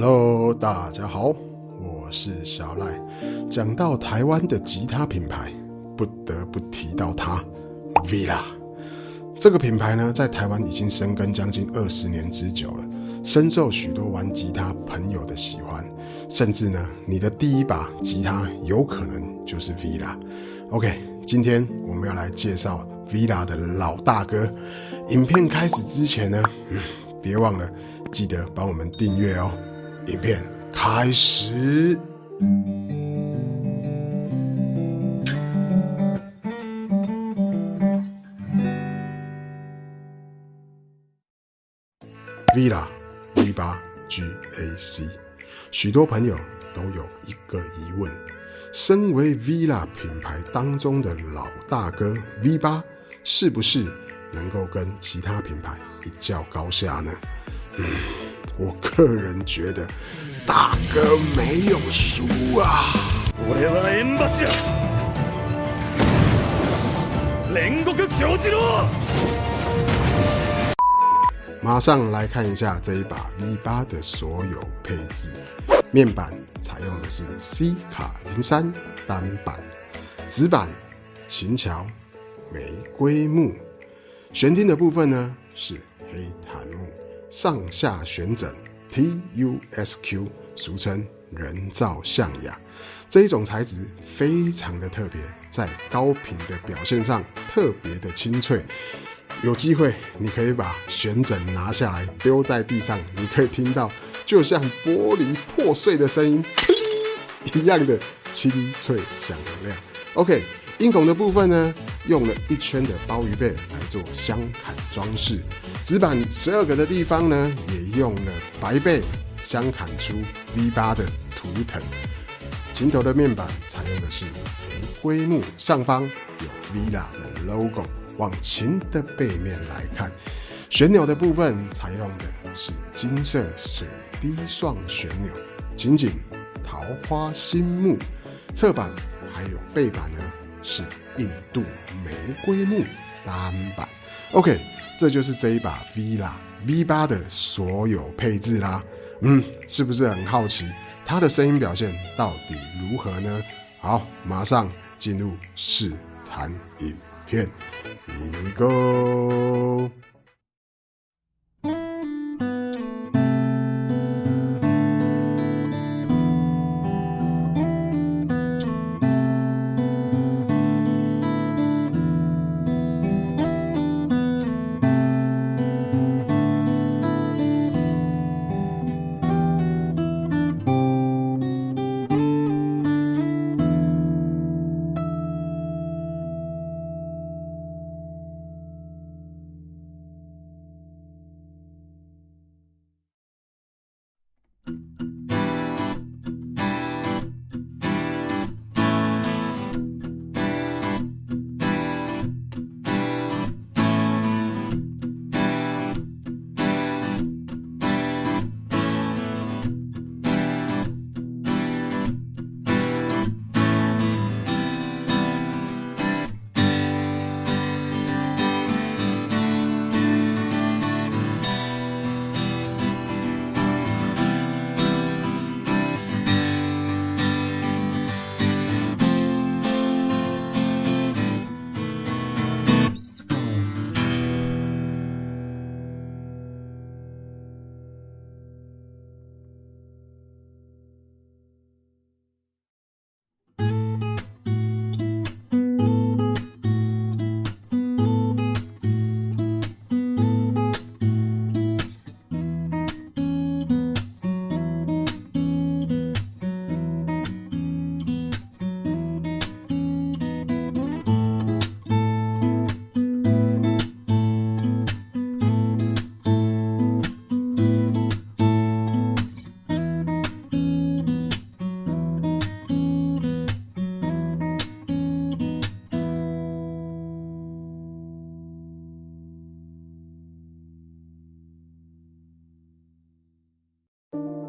Hello，大家好，我是小赖。讲到台湾的吉他品牌，不得不提到它，Villa。这个品牌呢，在台湾已经深耕将近二十年之久了，深受许多玩吉他朋友的喜欢。甚至呢，你的第一把吉他有可能就是 Villa。OK，今天我们要来介绍 Villa 的老大哥。影片开始之前呢，别忘了记得帮我们订阅哦。影片开始。Vila V 八 G A C，许多朋友都有一个疑问：身为 Vila 品牌当中的老大哥 V 八，是不是能够跟其他品牌一较高下呢？嗯，我个人觉得大哥没有输啊。俺はエンバシア煉獄教次郎马上来看一下这一把 V 八的所有配置。面板采用的是 C 卡零三单板，指板琴桥玫瑰木，悬听的部分呢是黑檀木， 上下旋枕 TUSQ，俗称人造象牙。这一种材质非常的特别，在高频的表现上特别的清脆。有机会，你可以把旋枕拿下来丢在地上，你可以听到就像玻璃破碎的声音，一样的清脆响亮。OK，音孔的部分呢，用了一圈的鲍鱼背来做镶坎装饰，指板十二个的地方呢，也用了白贝镶砍出 V 八的图腾。琴头的面板采用的是玫瑰木，上方有 Vila 的 logo。往琴的背面来看，旋钮的部分采用的是金色水滴状旋钮，紧紧桃花心木，侧板还有背板呢是印度玫瑰木单板。OK，这就是这一把 V 啦 V 八的所有配置啦。嗯，是不是很好奇它的声音表现到底如何呢？好，马上进入试弹影片。Here we go.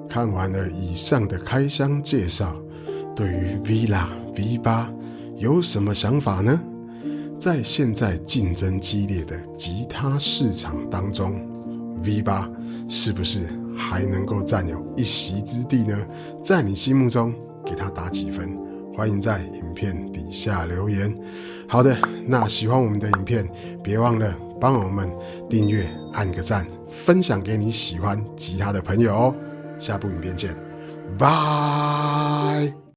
看完了以上的开箱介绍，对于 Vila V 八有什么想法呢？在现在竞争激烈的吉他市场当中，V 八是不是还能够占有一席之地呢？在你心目中给它打几分？欢迎在影片底下留言。好的，那喜欢我们的影片，别忘了帮我们订阅、按个赞、分享给你喜欢吉他的朋友哦。下部影片见，拜。